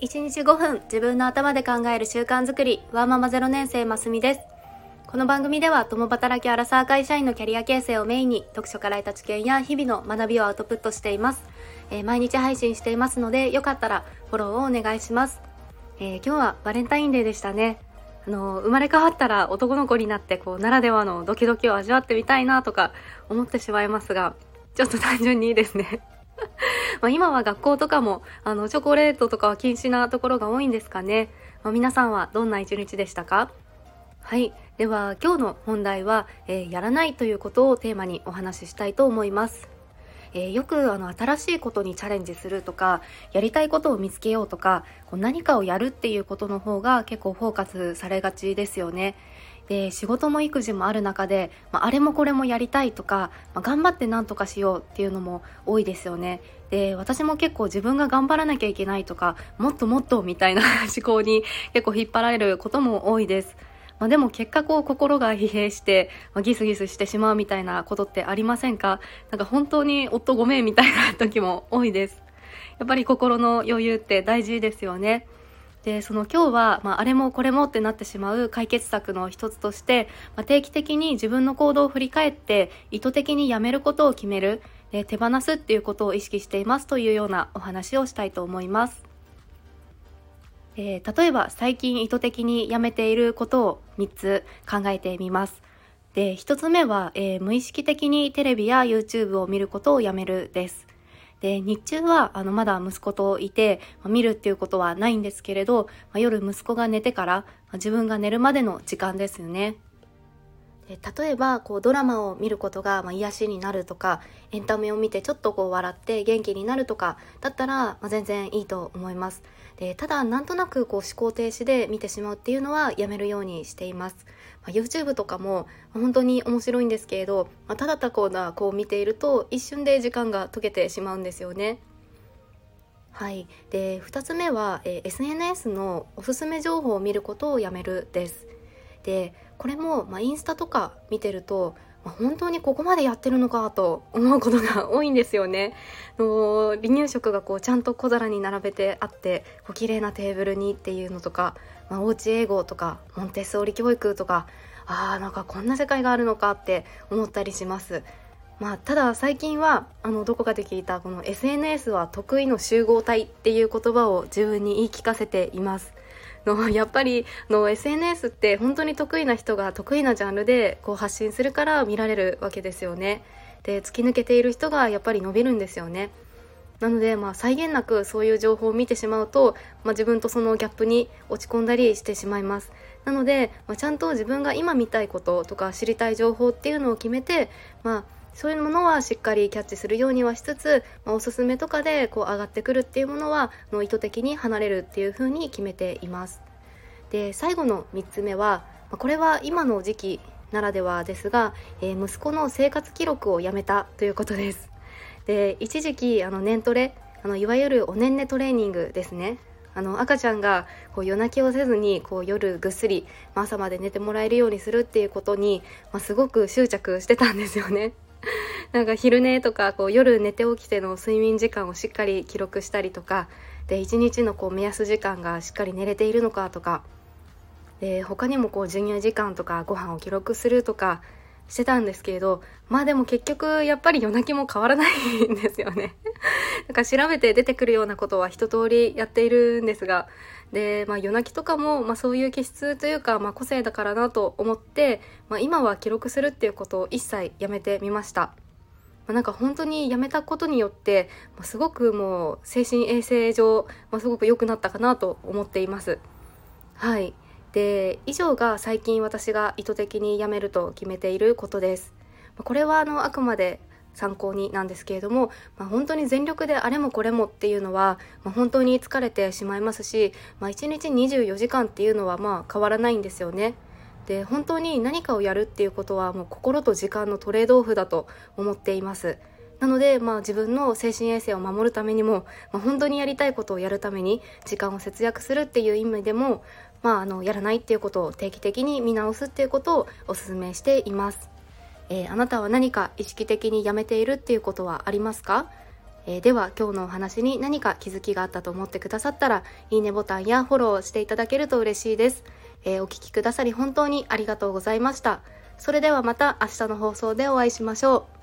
1日5分自分の頭で考える習慣づくり。ワーママ0年生ますみです。この番組では共働きアラサー会社員のキャリア形成をメインに読書から得た知見や日々の学びをアウトプットしています、えー、毎日配信していますのでよかったらフォローをお願いします、えー、今日はバレンタインデーでしたね。あの生まれ変わったら男の子になってこうならではのドキドキを味わってみたいなとか思ってしまいますがちょっと単純にいいですね。まあ今は学校とかもあのチョコレートとかは禁止なところが多いんですかね、まあ、皆さんはどんな一日でしたか？はい。では今日の本題は、えー、やらないということをテーマにお話ししたいと思います。えー、よくあの新しいことにチャレンジするとかやりたいことを見つけようとかこう何かをやるっていうことの方が結構フォーカスされがちですよね。で仕事も育児もある中で、まあ、あれもこれもやりたいとか、まあ、頑張って何とかしようっていうのも多いですよね。で私も結構自分が頑張らなきゃいけないとかもっともっとみたいな 思考に結構引っ張られることも多いです。まあ、でも結果こう心が疲弊して、まあ、ギスギスしてしまうみたいなことってありませんか？なんか本当に夫ごめんみたいな時も多いです。やっぱり心の余裕って大事ですよね。でその今日は、まあ、あれもこれもってなってしまう解決策の一つとして、まあ、定期的に自分の行動を振り返って意図的にやめることを決めるで手放すっていうことを意識していますというようなお話をしたいと思います。えー、例えば最近意図的にやめていることを3つ考えてみます。で、1つ目は、えー、無意識的にテレビや YouTube を見ることをやめるです。で日中はあのまだ息子といて、まあ、見るっていうことはないんですけれど、まあ、夜息子が寝てから、まあ、自分が寝るまでの時間ですよね。で例えばこうドラマを見ることがまあ癒しになるとかエンタメを見てちょっとこう笑って元気になるとかだったら、まあ、全然いいと思います。でただなんとなくこう思考停止で見てしまうっていうのはやめるようにしています、まあ、YouTube とかも本当に面白いんですけれど、まあ、ただたこうなこう見ていると一瞬で時間が解けてしまうんですよね。はい、で2つ目は、え SNS のおすすめ情報を見ることをやめるです。でこれも、まあ、インスタとか見てるとまあ、本当にここまでやってるのかと思うことが多いんですよね。の離乳食がこうちゃんと小皿に並べてあってこう綺麗なテーブルにっていうのとか、まあ、おうち英語とかモンテッソーリ教育とかあーなんかこんな世界があるのかって思ったりします。まあ、ただ最近はあのどこかで聞いたこの SNS は得意の集合体っていう言葉を自分に言い聞かせています。の やっぱりの SNS って本当に得意な人が得意なジャンルでこう発信するから見られるわけですよね。で突き抜けている人がやっぱり伸びるんですよね。なので、まあ、際限なくそういう情報を見てしまうと、まあ、自分とそのギャップに落ち込んだりしてしまいます。なので、まあ、ちゃんと自分が今見たいこととか知りたい情報っていうのを決めて、まあ、そういうものはしっかりキャッチするようにはしつつ、まあ、おすすめとかでこう上がってくるっていうものはの意図的に離れるっていうふうに決めています。で最後の3つ目はまこれは今の時期ならではですが、えー、息子の生活記録をやめたということです。で一時期あの年トレあのいわゆるおねんねトレーニングですねあの赤ちゃんがこう夜泣きをせずにこう夜ぐっすり、朝まで寝てもらえるようにするっていうことに、まあ、すごく執着してたんですよね。なんか昼寝とかこう夜寝て起きての睡眠時間をしっかり記録したりとかで1日のこう目安時間がしっかり寝れているのかとかで他にもこう授乳時間とかご飯を記録するとかしてたんですけれどまあでも結局やっぱり夜泣きも変わらないんですよね。なんか調べて出てくるようなことは一通りやっているんですがで、まあ、夜泣きとかも、まあ、そういう気質というか、まあ、個性だからなと思って、まあ、今は記録するっていうことを一切やめてみました。まあ、なんか本当にやめたことによって、まあ、すごくもう精神衛生上、まあ、すごく良くなったかなと思っています。はい。で以上が最近私が意図的にやめると決めていることです。これはあのあくまで参考になんですけれども、まあ、本当に全力であれもこれもっていうのは、まあ、本当に疲れてしまいますし、まあ、1日24時間っていうのはまあ変わらないんですよね。で本当に何かをやるっていうことはもう心と時間のトレードオフだと思っています。なので、まあ、自分の精神衛生を守るためにも、まあ、本当にやりたいことをやるために時間を節約するっていう意味でも、まあ、あのやらないっていうことを定期的に見直すっていうことをお勧めしています。えー、あなたは何か意識的にやめているっていうことはありますか、えー、では今日のお話に何か気づきがあったと思ってくださったらいいねボタンやフォローしていただけると嬉しいです、えー、お聴きくださり本当にありがとうございました。それではまた明日の放送でお会いしましょう。